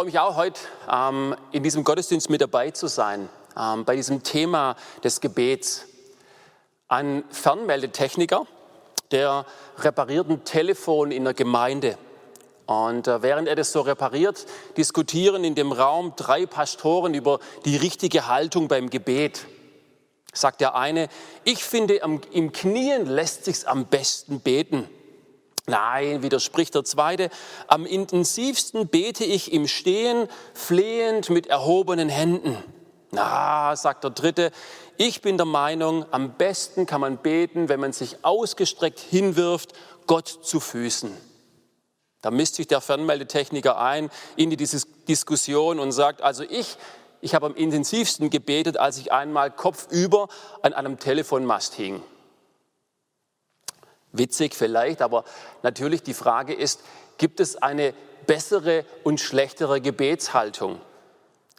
Freue mich auch heute ähm, in diesem Gottesdienst mit dabei zu sein, ähm, bei diesem Thema des Gebets. Ein Fernmeldetechniker, der repariert ein Telefon in der Gemeinde. Und äh, während er das so repariert, diskutieren in dem Raum drei Pastoren über die richtige Haltung beim Gebet. Sagt der eine, ich finde, im Knien lässt sich's am besten beten. Nein, widerspricht der zweite. Am intensivsten bete ich im Stehen, flehend mit erhobenen Händen. Na, sagt der dritte, ich bin der Meinung, am besten kann man beten, wenn man sich ausgestreckt hinwirft, Gott zu Füßen. Da misst sich der Fernmeldetechniker ein in die Diskussion und sagt, also ich, ich habe am intensivsten gebetet, als ich einmal kopfüber an einem Telefonmast hing. Witzig vielleicht, aber natürlich die Frage ist, gibt es eine bessere und schlechtere Gebetshaltung?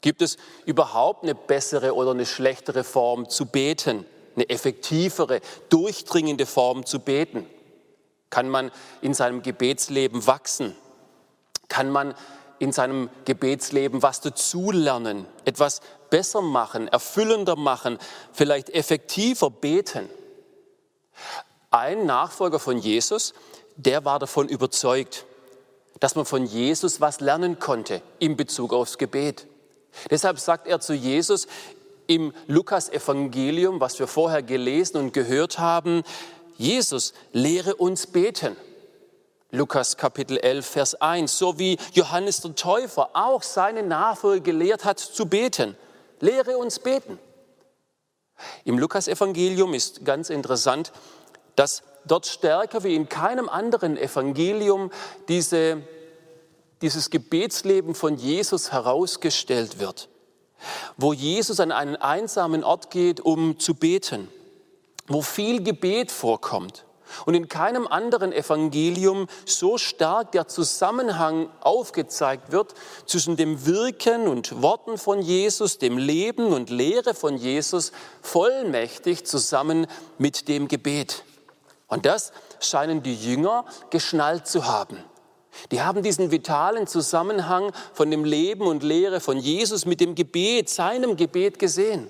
Gibt es überhaupt eine bessere oder eine schlechtere Form zu beten? Eine effektivere, durchdringende Form zu beten? Kann man in seinem Gebetsleben wachsen? Kann man in seinem Gebetsleben was dazulernen, etwas besser machen, erfüllender machen, vielleicht effektiver beten? Ein Nachfolger von Jesus, der war davon überzeugt, dass man von Jesus was lernen konnte in Bezug aufs Gebet. Deshalb sagt er zu Jesus im Lukas-Evangelium, was wir vorher gelesen und gehört haben, Jesus, lehre uns beten. Lukas Kapitel 11, Vers 1, so wie Johannes der Täufer auch seine Nachfolger gelehrt hat zu beten. Lehre uns beten. Im Lukas-Evangelium ist ganz interessant, dass dort stärker wie in keinem anderen Evangelium diese, dieses Gebetsleben von Jesus herausgestellt wird, wo Jesus an einen einsamen Ort geht, um zu beten, wo viel Gebet vorkommt. Und in keinem anderen Evangelium so stark der Zusammenhang aufgezeigt wird zwischen dem Wirken und Worten von Jesus, dem Leben und Lehre von Jesus, vollmächtig zusammen mit dem Gebet. Und das scheinen die Jünger geschnallt zu haben. Die haben diesen vitalen Zusammenhang von dem Leben und Lehre von Jesus mit dem Gebet, seinem Gebet gesehen.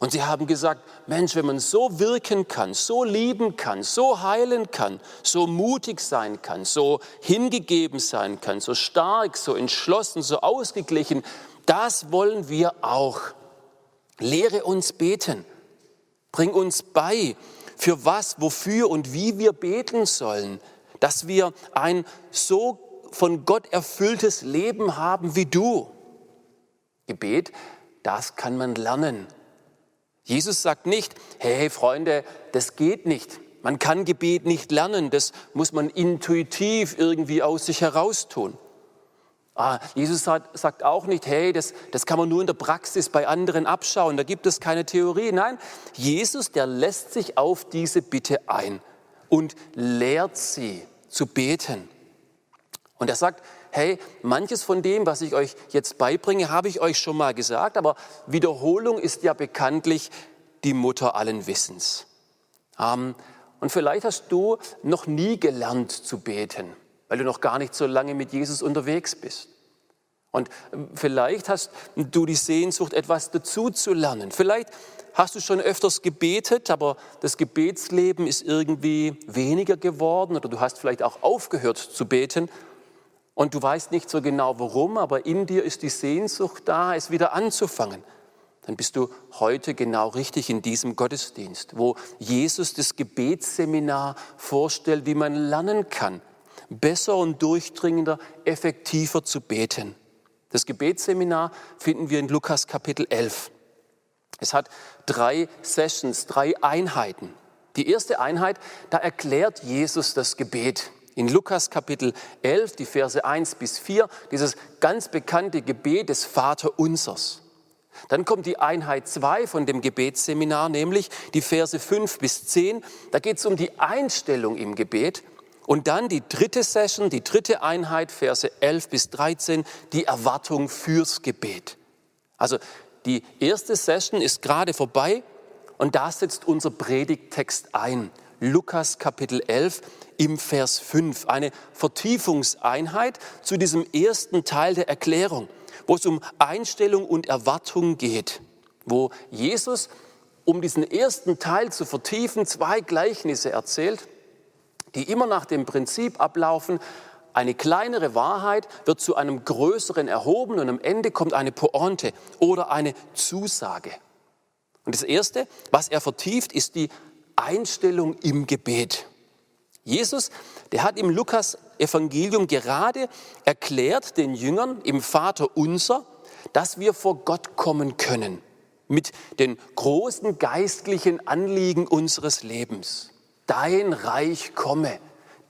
Und sie haben gesagt, Mensch, wenn man so wirken kann, so lieben kann, so heilen kann, so mutig sein kann, so hingegeben sein kann, so stark, so entschlossen, so ausgeglichen, das wollen wir auch. Lehre uns beten. Bring uns bei, für was, wofür und wie wir beten sollen, dass wir ein so von Gott erfülltes Leben haben wie du. Gebet, das kann man lernen. Jesus sagt nicht, hey Freunde, das geht nicht. Man kann Gebet nicht lernen, das muss man intuitiv irgendwie aus sich heraus tun. Ah, Jesus sagt, sagt, auch nicht, hey, das, das kann man nur in der Praxis bei anderen abschauen, da gibt es keine Theorie. Nein, Jesus, der lässt sich auf diese Bitte ein und lehrt sie zu beten. Und er sagt, hey, manches von dem, was ich euch jetzt beibringe, habe ich euch schon mal gesagt, aber Wiederholung ist ja bekanntlich die Mutter allen Wissens. Ähm, und vielleicht hast du noch nie gelernt zu beten weil du noch gar nicht so lange mit Jesus unterwegs bist. Und vielleicht hast du die Sehnsucht, etwas dazu zu lernen. Vielleicht hast du schon öfters gebetet, aber das Gebetsleben ist irgendwie weniger geworden oder du hast vielleicht auch aufgehört zu beten und du weißt nicht so genau warum, aber in dir ist die Sehnsucht da, es wieder anzufangen. Dann bist du heute genau richtig in diesem Gottesdienst, wo Jesus das Gebetsseminar vorstellt, wie man lernen kann, besser und durchdringender, effektiver zu beten. Das Gebetsseminar finden wir in Lukas Kapitel 11. Es hat drei Sessions, drei Einheiten. Die erste Einheit, da erklärt Jesus das Gebet. In Lukas Kapitel 11, die Verse 1 bis 4, dieses ganz bekannte Gebet des Vaterunsers. Dann kommt die Einheit 2 von dem Gebetsseminar, nämlich die Verse 5 bis 10. Da geht es um die Einstellung im Gebet. Und dann die dritte Session, die dritte Einheit, Verse 11 bis 13, die Erwartung fürs Gebet. Also die erste Session ist gerade vorbei und da setzt unser Predigttext ein. Lukas Kapitel 11 im Vers 5. Eine Vertiefungseinheit zu diesem ersten Teil der Erklärung, wo es um Einstellung und Erwartung geht, wo Jesus, um diesen ersten Teil zu vertiefen, zwei Gleichnisse erzählt die immer nach dem Prinzip ablaufen, eine kleinere Wahrheit wird zu einem größeren erhoben und am Ende kommt eine Pointe oder eine Zusage. Und das Erste, was er vertieft, ist die Einstellung im Gebet. Jesus, der hat im Lukas-Evangelium gerade erklärt den Jüngern im Vater unser, dass wir vor Gott kommen können mit den großen geistlichen Anliegen unseres Lebens dein Reich komme,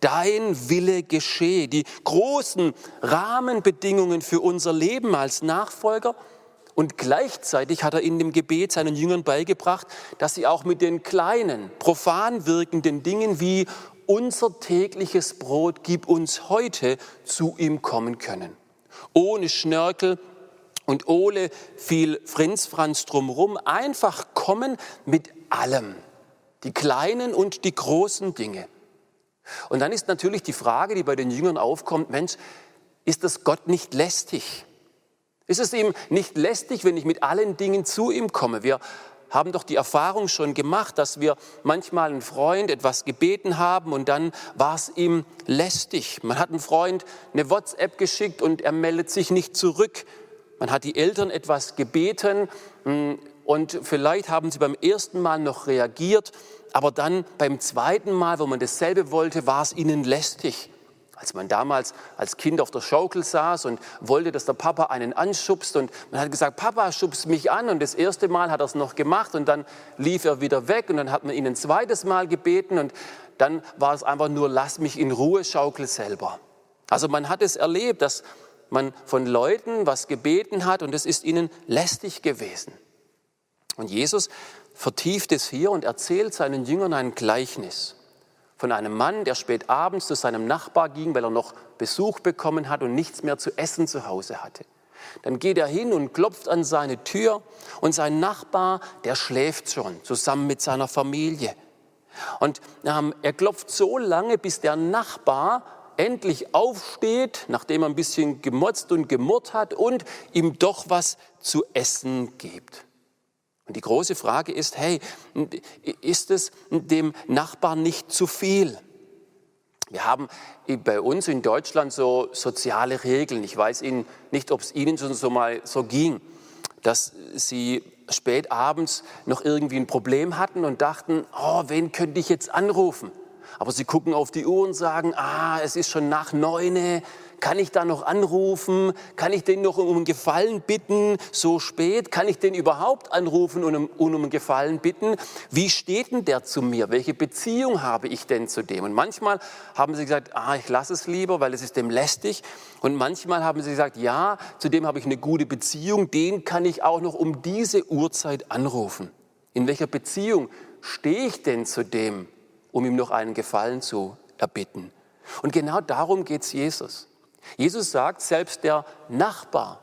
dein Wille geschehe. Die großen Rahmenbedingungen für unser Leben als Nachfolger. Und gleichzeitig hat er in dem Gebet seinen Jüngern beigebracht, dass sie auch mit den kleinen, profan wirkenden Dingen wie unser tägliches Brot gib uns heute zu ihm kommen können. Ohne Schnörkel und ohne viel Frinzfranz drumherum, einfach kommen mit allem die kleinen und die großen Dinge. Und dann ist natürlich die Frage, die bei den Jüngern aufkommt, Mensch, ist das Gott nicht lästig? Ist es ihm nicht lästig, wenn ich mit allen Dingen zu ihm komme? Wir haben doch die Erfahrung schon gemacht, dass wir manchmal einen Freund etwas gebeten haben und dann war es ihm lästig. Man hat einem Freund eine WhatsApp geschickt und er meldet sich nicht zurück. Man hat die Eltern etwas gebeten hm, und vielleicht haben sie beim ersten Mal noch reagiert, aber dann beim zweiten Mal, wo man dasselbe wollte, war es ihnen lästig. Als man damals als Kind auf der Schaukel saß und wollte, dass der Papa einen anschubst und man hat gesagt, Papa, schubst mich an und das erste Mal hat er es noch gemacht und dann lief er wieder weg und dann hat man ihn ein zweites Mal gebeten und dann war es einfach nur, lass mich in Ruhe, schaukel selber. Also man hat es erlebt, dass man von Leuten was gebeten hat und es ist ihnen lästig gewesen. Und Jesus vertieft es hier und erzählt seinen Jüngern ein Gleichnis von einem Mann, der spät abends zu seinem Nachbar ging, weil er noch Besuch bekommen hat und nichts mehr zu essen zu Hause hatte. Dann geht er hin und klopft an seine Tür und sein Nachbar, der schläft schon zusammen mit seiner Familie. Und ähm, er klopft so lange, bis der Nachbar endlich aufsteht, nachdem er ein bisschen gemotzt und gemurrt hat und ihm doch was zu essen gibt. Und die große Frage ist, hey, ist es dem Nachbarn nicht zu viel? Wir haben bei uns in Deutschland so soziale Regeln. Ich weiß Ihnen nicht, ob es Ihnen schon so mal so ging, dass Sie spät abends noch irgendwie ein Problem hatten und dachten, oh, wen könnte ich jetzt anrufen? Aber Sie gucken auf die Uhr und sagen, ah, es ist schon nach neune, kann ich da noch anrufen? Kann ich den noch um einen Gefallen bitten? So spät? Kann ich den überhaupt anrufen und um, um einen Gefallen bitten? Wie steht denn der zu mir? Welche Beziehung habe ich denn zu dem? Und manchmal haben sie gesagt, ah, ich lasse es lieber, weil es ist dem lästig. Und manchmal haben sie gesagt, ja, zu dem habe ich eine gute Beziehung, den kann ich auch noch um diese Uhrzeit anrufen. In welcher Beziehung stehe ich denn zu dem, um ihm noch einen Gefallen zu erbitten? Und genau darum geht es Jesus. Jesus sagt, selbst der Nachbar,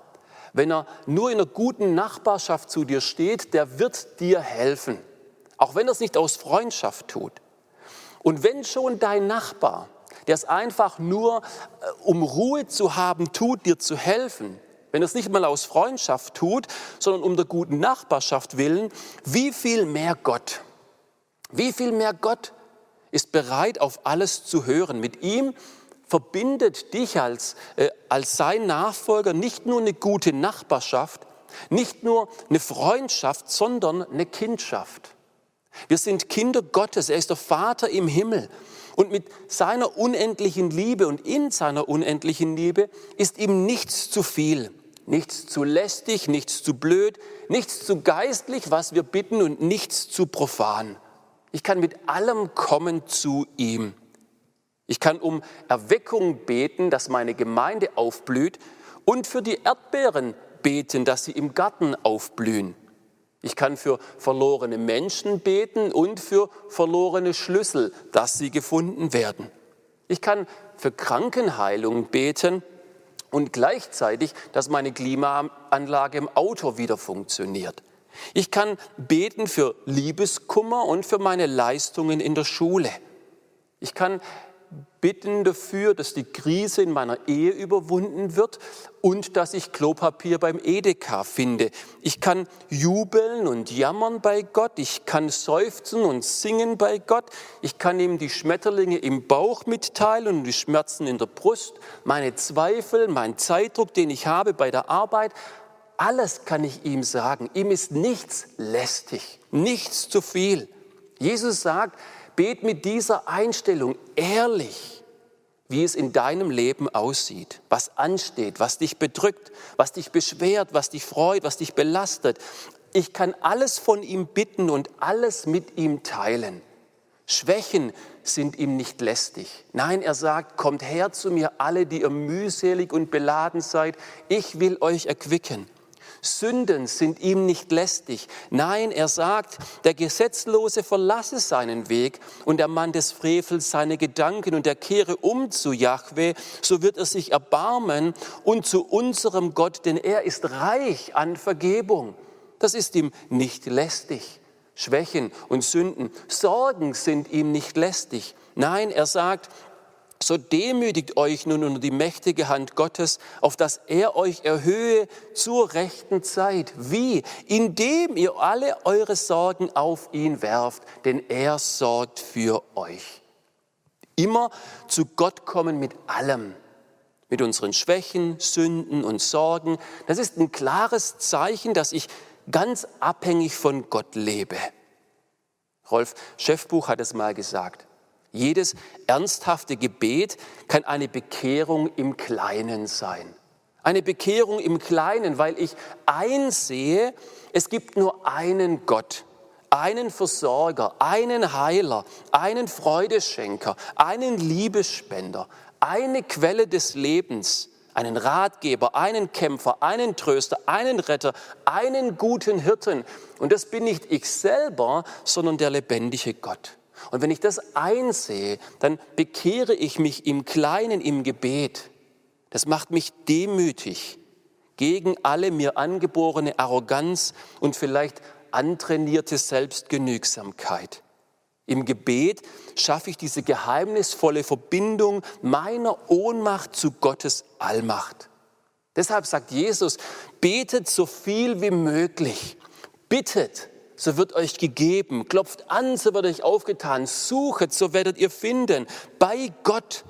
wenn er nur in einer guten Nachbarschaft zu dir steht, der wird dir helfen. Auch wenn er es nicht aus Freundschaft tut. Und wenn schon dein Nachbar, der es einfach nur, äh, um Ruhe zu haben, tut, dir zu helfen, wenn er es nicht mal aus Freundschaft tut, sondern um der guten Nachbarschaft willen, wie viel mehr Gott? Wie viel mehr Gott ist bereit, auf alles zu hören? Mit ihm verbindet dich als, äh, als sein Nachfolger nicht nur eine gute Nachbarschaft, nicht nur eine Freundschaft, sondern eine Kindschaft. Wir sind Kinder Gottes, er ist der Vater im Himmel. Und mit seiner unendlichen Liebe und in seiner unendlichen Liebe ist ihm nichts zu viel, nichts zu lästig, nichts zu blöd, nichts zu geistlich, was wir bitten und nichts zu profan. Ich kann mit allem kommen zu ihm. Ich kann um Erweckung beten, dass meine Gemeinde aufblüht und für die Erdbeeren beten, dass sie im Garten aufblühen. Ich kann für verlorene Menschen beten und für verlorene Schlüssel, dass sie gefunden werden. Ich kann für Krankenheilung beten und gleichzeitig, dass meine Klimaanlage im Auto wieder funktioniert. Ich kann beten für Liebeskummer und für meine Leistungen in der Schule. Ich kann bitten dafür, dass die Krise in meiner Ehe überwunden wird und dass ich Klopapier beim Edeka finde. Ich kann jubeln und jammern bei Gott. Ich kann seufzen und singen bei Gott. Ich kann ihm die Schmetterlinge im Bauch mitteilen und die Schmerzen in der Brust, meine Zweifel, mein Zeitdruck, den ich habe bei der Arbeit. Alles kann ich ihm sagen. Ihm ist nichts lästig, nichts zu viel. Jesus sagt, Bet mit dieser Einstellung ehrlich, wie es in deinem Leben aussieht, was ansteht, was dich bedrückt, was dich beschwert, was dich freut, was dich belastet. Ich kann alles von ihm bitten und alles mit ihm teilen. Schwächen sind ihm nicht lästig. Nein, er sagt, kommt her zu mir alle, die ihr mühselig und beladen seid, ich will euch erquicken. Sünden sind ihm nicht lästig. Nein, er sagt, der Gesetzlose verlasse seinen Weg und der Mann des Frevels seine Gedanken und er kehre um zu Jahwe, so wird er sich erbarmen und zu unserem Gott, denn er ist reich an Vergebung. Das ist ihm nicht lästig. Schwächen und Sünden, Sorgen sind ihm nicht lästig. Nein, er sagt, so demütigt euch nun unter die mächtige Hand Gottes, auf dass er euch erhöhe zur rechten Zeit. Wie? Indem ihr alle eure Sorgen auf ihn werft, denn er sorgt für euch. Immer zu Gott kommen mit allem, mit unseren Schwächen, Sünden und Sorgen. Das ist ein klares Zeichen, dass ich ganz abhängig von Gott lebe. Rolf Schäffbuch hat es mal gesagt. Jedes ernsthafte Gebet kann eine Bekehrung im Kleinen sein. Eine Bekehrung im Kleinen, weil ich einsehe, es gibt nur einen Gott, einen Versorger, einen Heiler, einen Freudeschenker, einen Liebesspender, eine Quelle des Lebens, einen Ratgeber, einen Kämpfer, einen Tröster, einen Retter, einen guten Hirten. Und das bin nicht ich selber, sondern der lebendige Gott. Und wenn ich das einsehe, dann bekehre ich mich im Kleinen im Gebet. Das macht mich demütig gegen alle mir angeborene Arroganz und vielleicht antrainierte Selbstgenügsamkeit. Im Gebet schaffe ich diese geheimnisvolle Verbindung meiner Ohnmacht zu Gottes Allmacht. Deshalb sagt Jesus, betet so viel wie möglich, bittet, so wird euch gegeben. Klopft an, so wird euch aufgetan. Suchet, so werdet ihr finden. Bei Gott.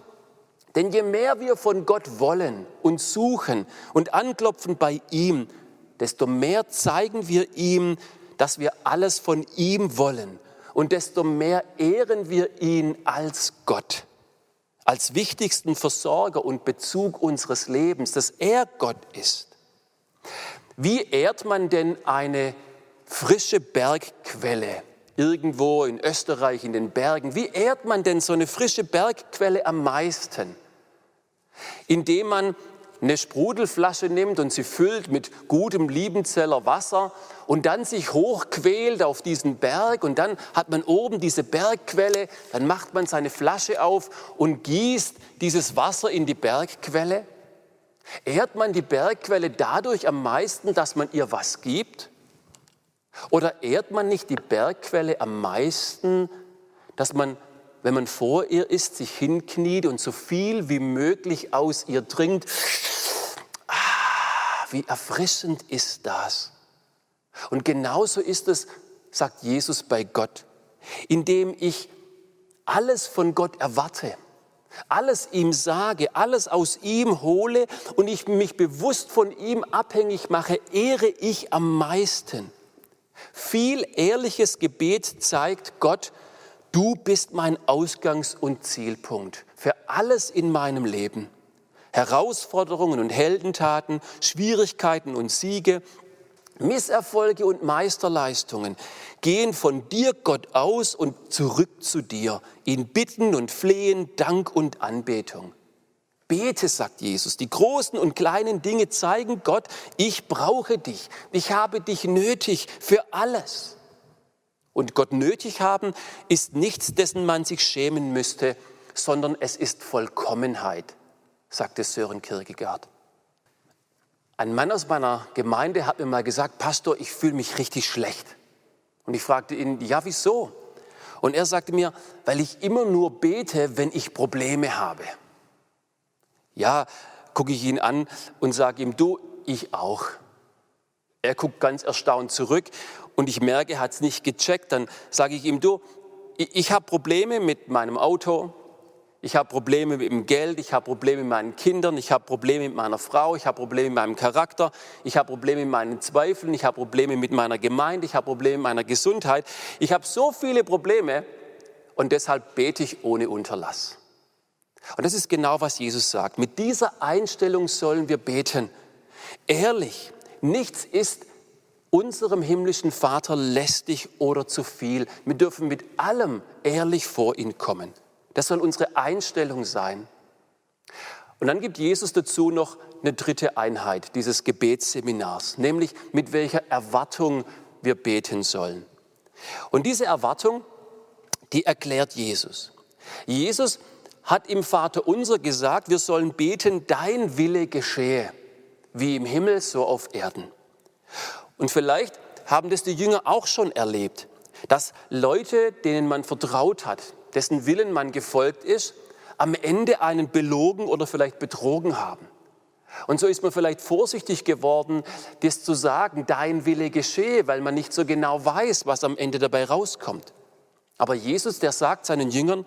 Denn je mehr wir von Gott wollen und suchen und anklopfen bei ihm, desto mehr zeigen wir ihm, dass wir alles von ihm wollen. Und desto mehr ehren wir ihn als Gott, als wichtigsten Versorger und Bezug unseres Lebens, dass er Gott ist. Wie ehrt man denn eine frische Bergquelle irgendwo in Österreich in den Bergen. Wie ehrt man denn so eine frische Bergquelle am meisten? Indem man eine Sprudelflasche nimmt und sie füllt mit gutem Liebenzeller Wasser und dann sich hochquält auf diesen Berg und dann hat man oben diese Bergquelle, dann macht man seine Flasche auf und gießt dieses Wasser in die Bergquelle. Ehrt man die Bergquelle dadurch am meisten, dass man ihr was gibt? Oder ehrt man nicht die Bergquelle am meisten, dass man, wenn man vor ihr ist, sich hinkniet und so viel wie möglich aus ihr trinkt? Ah, wie erfrischend ist das? Und genauso ist es, sagt Jesus bei Gott, indem ich alles von Gott erwarte, alles ihm sage, alles aus ihm hole und ich mich bewusst von ihm abhängig mache, ehre ich am meisten. Viel ehrliches Gebet zeigt Gott, du bist mein Ausgangs- und Zielpunkt für alles in meinem Leben. Herausforderungen und Heldentaten, Schwierigkeiten und Siege, Misserfolge und Meisterleistungen gehen von dir, Gott, aus und zurück zu dir in Bitten und Flehen, Dank und Anbetung. Bete, sagt Jesus. Die großen und kleinen Dinge zeigen Gott, ich brauche dich. Ich habe dich nötig für alles. Und Gott nötig haben ist nichts, dessen man sich schämen müsste, sondern es ist Vollkommenheit, sagte Sören Kierkegaard. Ein Mann aus meiner Gemeinde hat mir mal gesagt, Pastor, ich fühle mich richtig schlecht. Und ich fragte ihn, ja, wieso? Und er sagte mir, weil ich immer nur bete, wenn ich Probleme habe. Ja, gucke ich ihn an und sage ihm, du, ich auch. Er guckt ganz erstaunt zurück und ich merke, er hat es nicht gecheckt. Dann sage ich ihm, du, ich, ich habe Probleme mit meinem Auto, ich habe Probleme mit dem Geld, ich habe Probleme mit meinen Kindern, ich habe Probleme mit meiner Frau, ich habe Probleme mit meinem Charakter, ich habe Probleme mit meinen Zweifeln, ich habe Probleme mit meiner Gemeinde, ich habe Probleme mit meiner Gesundheit. Ich habe so viele Probleme und deshalb bete ich ohne Unterlass. Und das ist genau, was Jesus sagt. Mit dieser Einstellung sollen wir beten. Ehrlich, nichts ist unserem himmlischen Vater lästig oder zu viel. Wir dürfen mit allem ehrlich vor ihn kommen. Das soll unsere Einstellung sein. Und dann gibt Jesus dazu noch eine dritte Einheit dieses Gebetsseminars, nämlich mit welcher Erwartung wir beten sollen. Und diese Erwartung, die erklärt Jesus. Jesus hat im Vater unser gesagt, wir sollen beten, dein Wille geschehe, wie im Himmel, so auf Erden. Und vielleicht haben das die Jünger auch schon erlebt, dass Leute, denen man vertraut hat, dessen Willen man gefolgt ist, am Ende einen belogen oder vielleicht betrogen haben. Und so ist man vielleicht vorsichtig geworden, das zu sagen, dein Wille geschehe, weil man nicht so genau weiß, was am Ende dabei rauskommt. Aber Jesus, der sagt seinen Jüngern,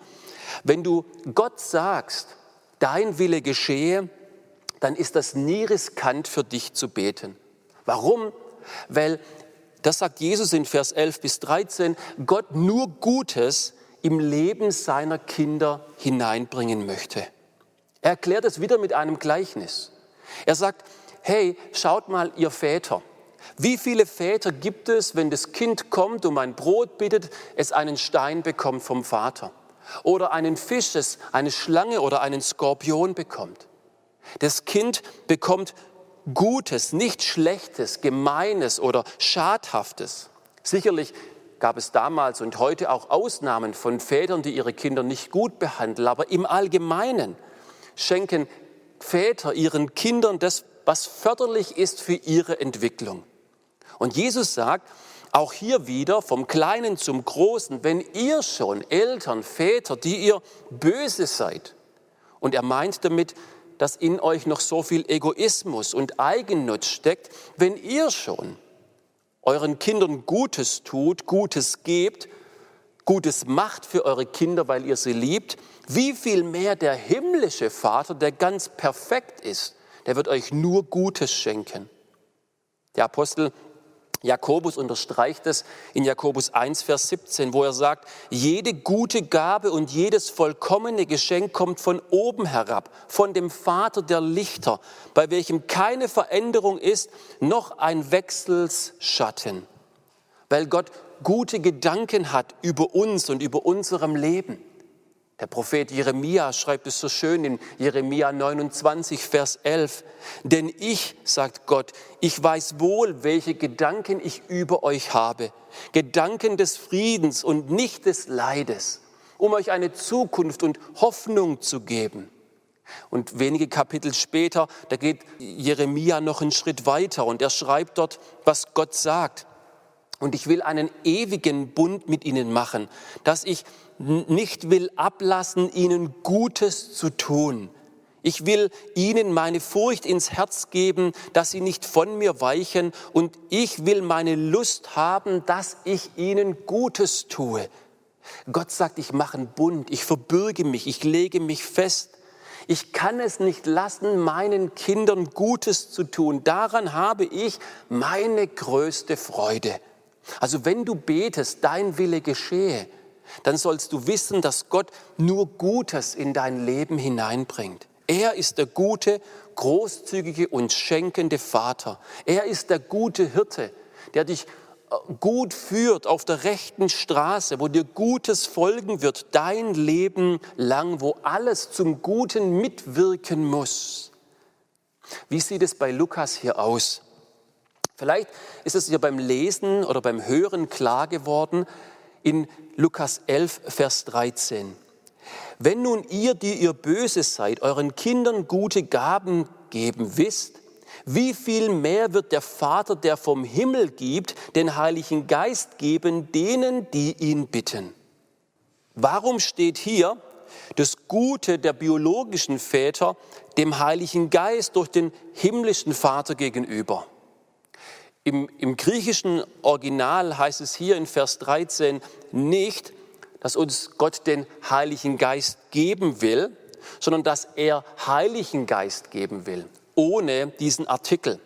wenn du Gott sagst, dein Wille geschehe, dann ist das nie riskant für dich zu beten. Warum? Weil, das sagt Jesus in Vers 11 bis 13, Gott nur Gutes im Leben seiner Kinder hineinbringen möchte. Er erklärt es wieder mit einem Gleichnis. Er sagt, hey, schaut mal, ihr Väter. Wie viele Väter gibt es, wenn das Kind kommt, um ein Brot bittet, es einen Stein bekommt vom Vater? Oder einen Fisch, es eine Schlange oder einen Skorpion bekommt? Das Kind bekommt Gutes, nicht Schlechtes, Gemeines oder Schadhaftes. Sicherlich gab es damals und heute auch Ausnahmen von Vätern, die ihre Kinder nicht gut behandeln. Aber im Allgemeinen schenken Väter ihren Kindern das, was förderlich ist für ihre Entwicklung. Und Jesus sagt, auch hier wieder vom Kleinen zum Großen, wenn ihr schon Eltern, Väter, die ihr böse seid, und er meint damit, dass in euch noch so viel Egoismus und Eigennutz steckt, wenn ihr schon euren Kindern Gutes tut, Gutes gebt, Gutes macht für eure Kinder, weil ihr sie liebt, wie viel mehr der himmlische Vater, der ganz perfekt ist, der wird euch nur Gutes schenken. Der Apostel Jakobus unterstreicht es in Jakobus 1, Vers 17, wo er sagt, jede gute Gabe und jedes vollkommene Geschenk kommt von oben herab, von dem Vater der Lichter, bei welchem keine Veränderung ist, noch ein Wechselsschatten, weil Gott gute Gedanken hat über uns und über unserem Leben. Der Prophet Jeremia schreibt es so schön in Jeremia 29, Vers 11. Denn ich, sagt Gott, ich weiß wohl, welche Gedanken ich über euch habe. Gedanken des Friedens und nicht des Leides, um euch eine Zukunft und Hoffnung zu geben. Und wenige Kapitel später, da geht Jeremia noch einen Schritt weiter und er schreibt dort, was Gott sagt. Und ich will einen ewigen Bund mit ihnen machen, dass ich nicht will ablassen, ihnen Gutes zu tun. Ich will ihnen meine Furcht ins Herz geben, dass sie nicht von mir weichen. Und ich will meine Lust haben, dass ich ihnen Gutes tue. Gott sagt, ich mache einen Bund, ich verbürge mich, ich lege mich fest. Ich kann es nicht lassen, meinen Kindern Gutes zu tun. Daran habe ich meine größte Freude. Also wenn du betest, dein Wille geschehe, dann sollst du wissen, dass Gott nur Gutes in dein Leben hineinbringt. Er ist der gute, großzügige und schenkende Vater. Er ist der gute Hirte, der dich äh, gut führt auf der rechten Straße, wo dir Gutes folgen wird, dein Leben lang, wo alles zum Guten mitwirken muss. Wie sieht es bei Lukas hier aus? Vielleicht ist es dir beim Lesen oder beim Hören klar geworden in Lukas 11, Vers 13. Wenn nun ihr, die ihr böse seid, euren Kindern gute Gaben geben wisst, wie viel mehr wird der Vater, der vom Himmel gibt, den Heiligen Geist geben denen, die ihn bitten? Warum steht hier das Gute der biologischen Väter dem Heiligen Geist durch den himmlischen Vater gegenüber? Im, Im, griechischen Original heißt es hier in Vers 13 nicht, dass uns Gott den Heiligen Geist geben will, sondern dass er Heiligen Geist geben will, ohne diesen Artikel.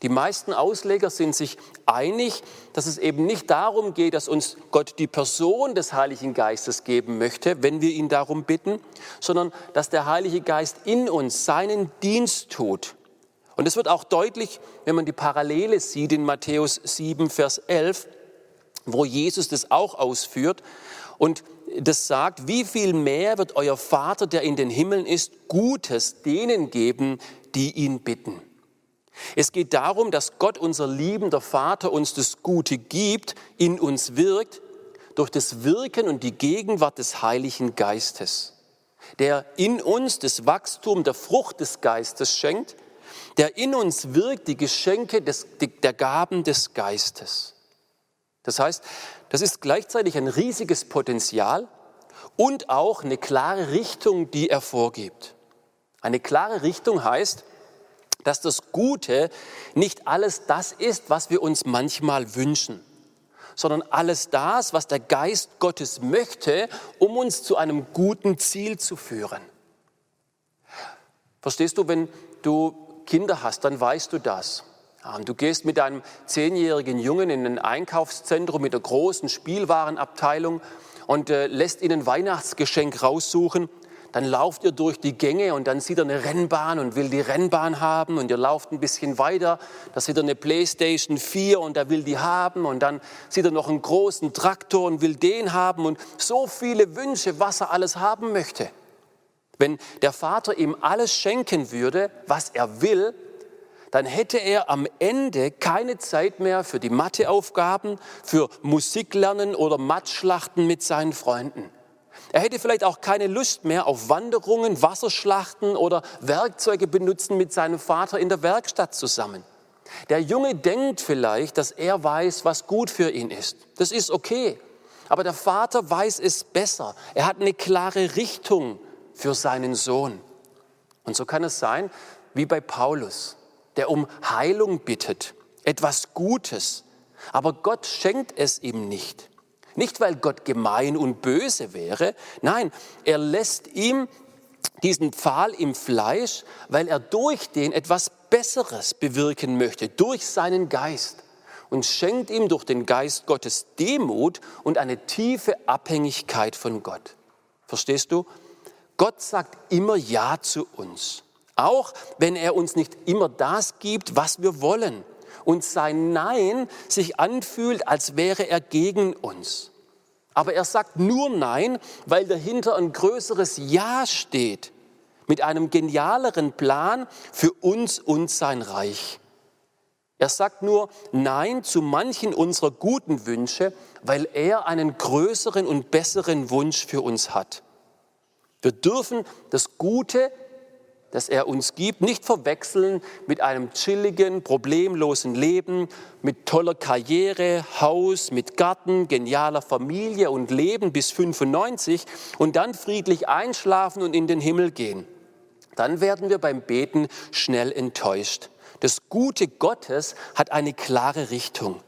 Die meisten Ausleger sind sich einig, dass es eben nicht darum geht, dass uns Gott die Person des Heiligen Geistes geben möchte, wenn wir ihn darum bitten, sondern dass der Heilige Geist in uns seinen Dienst tut. Und es wird auch deutlich, wenn man die Parallele sieht in Matthäus 7, Vers 11, wo Jesus das auch ausführt. Und das sagt, wie viel mehr wird euer Vater, der in den Himmeln ist, Gutes denen geben, die ihn bitten. Es geht darum, dass Gott, unser liebender Vater, uns das Gute gibt, in uns wirkt, durch das Wirken und die Gegenwart des Heiligen Geistes, der in uns das Wachstum der Frucht des Geistes schenkt, der in uns wirkt die Geschenke des, der Gaben des Geistes. Das heißt, das ist gleichzeitig ein riesiges Potenzial und auch eine klare Richtung, die er vorgibt. Eine klare Richtung heißt, dass das Gute nicht alles das ist, was wir uns manchmal wünschen, sondern alles das, was der Geist Gottes möchte, um uns zu einem guten Ziel zu führen. Verstehst du, wenn du Kinder hast, dann weißt du das. Du gehst mit deinem zehnjährigen Jungen in ein Einkaufszentrum mit einer großen Spielwarenabteilung und äh, lässt ihnen Weihnachtsgeschenk raussuchen. Dann lauft ihr durch die Gänge und dann sieht er eine Rennbahn und will die Rennbahn haben und ihr lauft ein bisschen weiter, da sieht er eine Playstation 4 und er will die haben und dann sieht er noch einen großen Traktor und will den haben und so viele Wünsche, was er alles haben möchte. Wenn der Vater ihm alles schenken würde, was er will, dann hätte er am Ende keine Zeit mehr für die Matheaufgaben, für Musiklernen oder Matschlachten mit seinen Freunden. Er hätte vielleicht auch keine Lust mehr auf Wanderungen, Wasserschlachten oder Werkzeuge benutzen mit seinem Vater in der Werkstatt zusammen. Der Junge denkt vielleicht, dass er weiß, was gut für ihn ist. Das ist okay. Aber der Vater weiß es besser. Er hat eine klare Richtung für seinen Sohn. Und so kann es sein, wie bei Paulus der um Heilung bittet, etwas Gutes. Aber Gott schenkt es ihm nicht. Nicht, weil Gott gemein und böse wäre, nein, er lässt ihm diesen Pfahl im Fleisch, weil er durch den etwas Besseres bewirken möchte, durch seinen Geist und schenkt ihm durch den Geist Gottes Demut und eine tiefe Abhängigkeit von Gott. Verstehst du? Gott sagt immer Ja zu uns. Auch wenn er uns nicht immer das gibt, was wir wollen und sein Nein sich anfühlt, als wäre er gegen uns. Aber er sagt nur Nein, weil dahinter ein größeres Ja steht, mit einem genialeren Plan für uns und sein Reich. Er sagt nur Nein zu manchen unserer guten Wünsche, weil er einen größeren und besseren Wunsch für uns hat. Wir dürfen das Gute das er uns gibt, nicht verwechseln mit einem chilligen, problemlosen Leben, mit toller Karriere, Haus, mit Garten, genialer Familie und Leben bis 95 und dann friedlich einschlafen und in den Himmel gehen. Dann werden wir beim Beten schnell enttäuscht. Das Gute Gottes hat eine klare Richtung.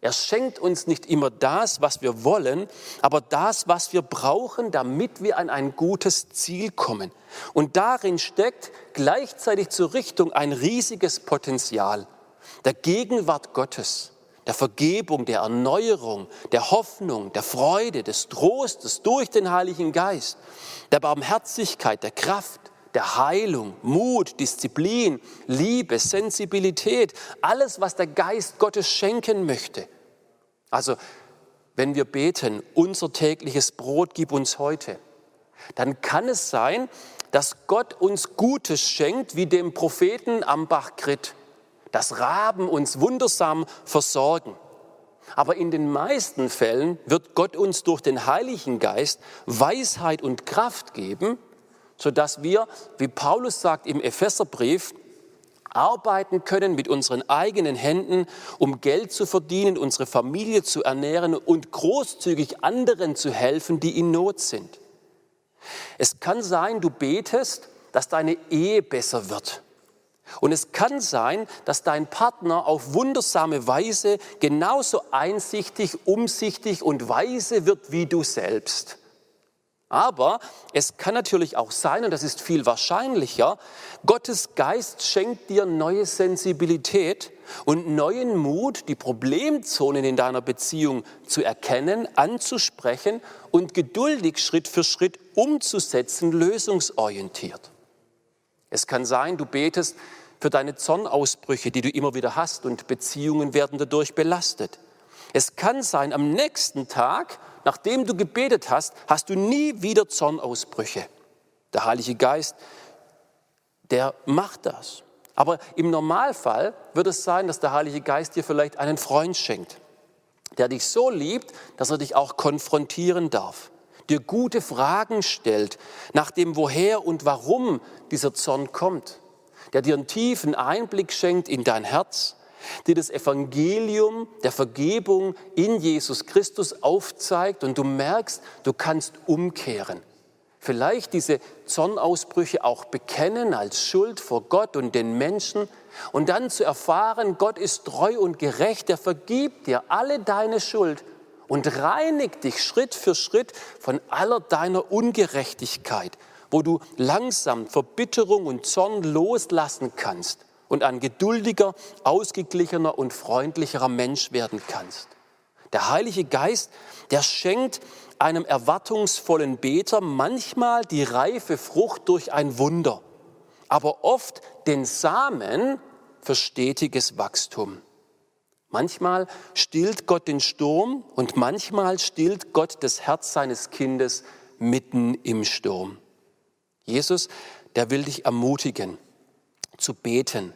Er schenkt uns nicht immer das, was wir wollen, aber das, was wir brauchen, damit wir an ein gutes Ziel kommen. Und darin steckt gleichzeitig zur Richtung ein riesiges Potenzial der Gegenwart Gottes, der Vergebung, der Erneuerung, der Hoffnung, der Freude, des Trostes durch den Heiligen Geist, der Barmherzigkeit, der Kraft, der Heilung, Mut, Disziplin, Liebe, Sensibilität, alles, was der Geist Gottes schenken möchte. Also, wenn wir beten, unser tägliches Brot gib uns heute, dann kann es sein, dass Gott uns Gutes schenkt, wie dem Propheten am Bach Krit, dass Raben uns wundersam versorgen. Aber in den meisten Fällen wird Gott uns durch den Heiligen Geist Weisheit und Kraft geben, sodass wir, wie Paulus sagt im Epheserbrief, arbeiten können mit unseren eigenen Händen, um Geld zu verdienen, unsere Familie zu ernähren und großzügig anderen zu helfen, die in Not sind. Es kann sein, du betest, dass deine Ehe besser wird. Und es kann sein, dass dein Partner auf wundersame Weise genauso einsichtig, umsichtig und weise wird wie du selbst. Aber es kann natürlich auch sein, und das ist viel wahrscheinlicher, Gottes Geist schenkt dir neue Sensibilität und neuen Mut, die Problemzonen in deiner Beziehung zu erkennen, anzusprechen und geduldig Schritt für Schritt umzusetzen, lösungsorientiert. Es kann sein, du betest für deine Zornausbrüche, die du immer wieder hast und Beziehungen werden dadurch belastet. Es kann sein, am nächsten Tag, nachdem du gebetet hast, hast du nie wieder Zornausbrüche. Der Heilige Geist, der macht das. Aber im Normalfall wird es sein, dass der Heilige Geist dir vielleicht einen Freund schenkt, der dich so liebt, dass er dich auch konfrontieren darf, dir gute Fragen stellt nach dem Woher und Warum dieser Zorn kommt der dir einen tiefen Einblick schenkt in dein Herz, dir das Evangelium der Vergebung in Jesus Christus aufzeigt und du merkst, du kannst umkehren. Vielleicht diese Zornausbrüche auch bekennen als Schuld vor Gott und den Menschen und dann zu erfahren, Gott ist treu und gerecht, er vergibt dir alle deine Schuld und reinigt dich Schritt für Schritt von aller deiner Ungerechtigkeit wo du langsam Verbitterung und Zorn loslassen kannst und ein geduldiger, ausgeglichener und freundlicherer Mensch werden kannst. Der Heilige Geist, der schenkt einem erwartungsvollen Beter manchmal die reife Frucht durch ein Wunder, aber oft den Samen für stetiges Wachstum. Manchmal stillt Gott den Sturm und manchmal stillt Gott das Herz seines Kindes mitten im Sturm. Jesus, der will dich ermutigen, zu beten.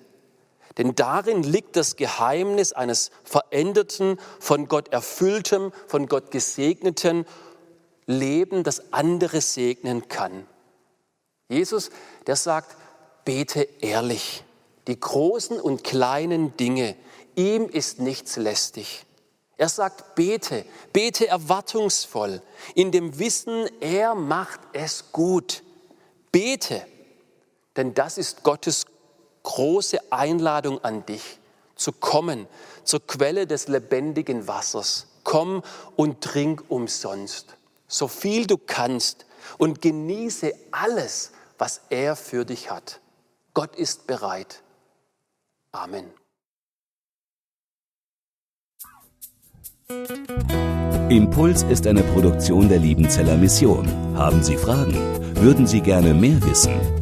Denn darin liegt das Geheimnis eines veränderten, von Gott erfüllten, von Gott gesegneten Leben, das andere segnen kann. Jesus, der sagt, bete ehrlich. Die großen und kleinen Dinge, ihm ist nichts lästig. Er sagt, bete, bete erwartungsvoll, in dem Wissen, er macht es gut. Bete, denn das ist Gottes große Einladung an dich, zu kommen zur Quelle des lebendigen Wassers. Komm und trink umsonst, so viel du kannst und genieße alles, was er für dich hat. Gott ist bereit. Amen. Impuls ist eine Produktion der Liebenzeller Mission. Haben Sie Fragen? Würden Sie gerne mehr wissen?